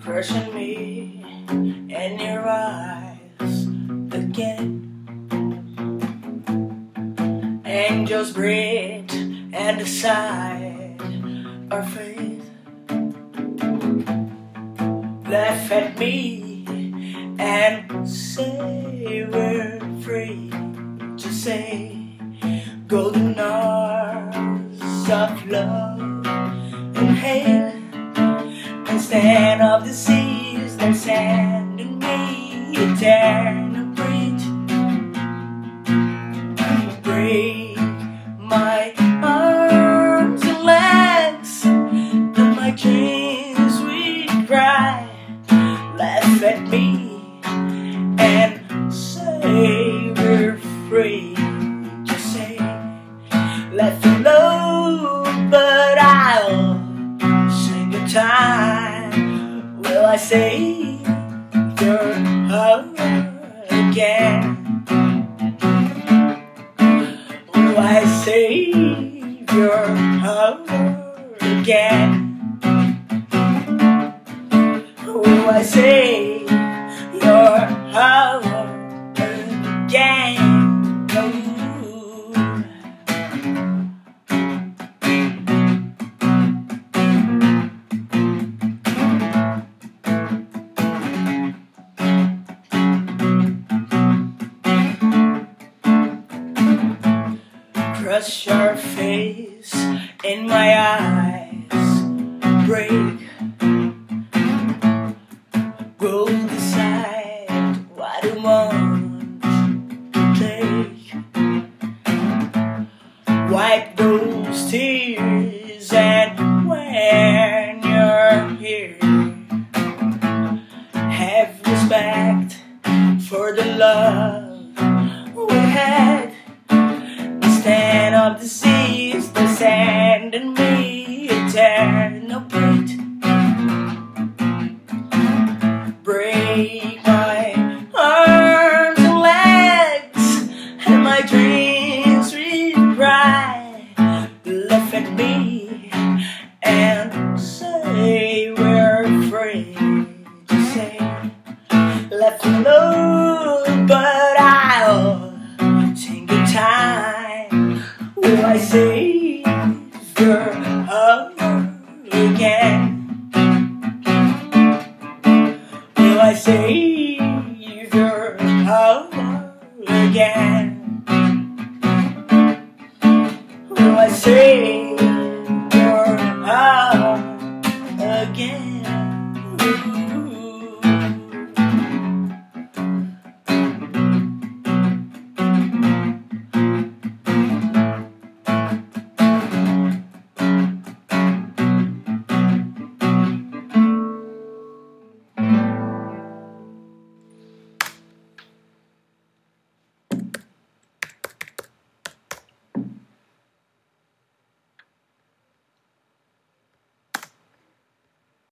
Crushing me in your eyes again. Angels breathe and decide our fate. Laugh at me and say we're free to say golden hours of love and hate and stand of the seas that sand and me eternal at me and say we're free. To say left alone but I'll sing a time. Will I say your heart again? Will I save your heart again? Will I save Crush your face in my eyes. Break. We'll decide what you want to take. Wipe those tears and when you're here, have respect for the love of the seas, the sand and me, eternal beat. Break my arms and legs, and my dreams cry. Laugh at me and say we're free to say left alone, but I save your heart again? Will I save your heart again? Will I save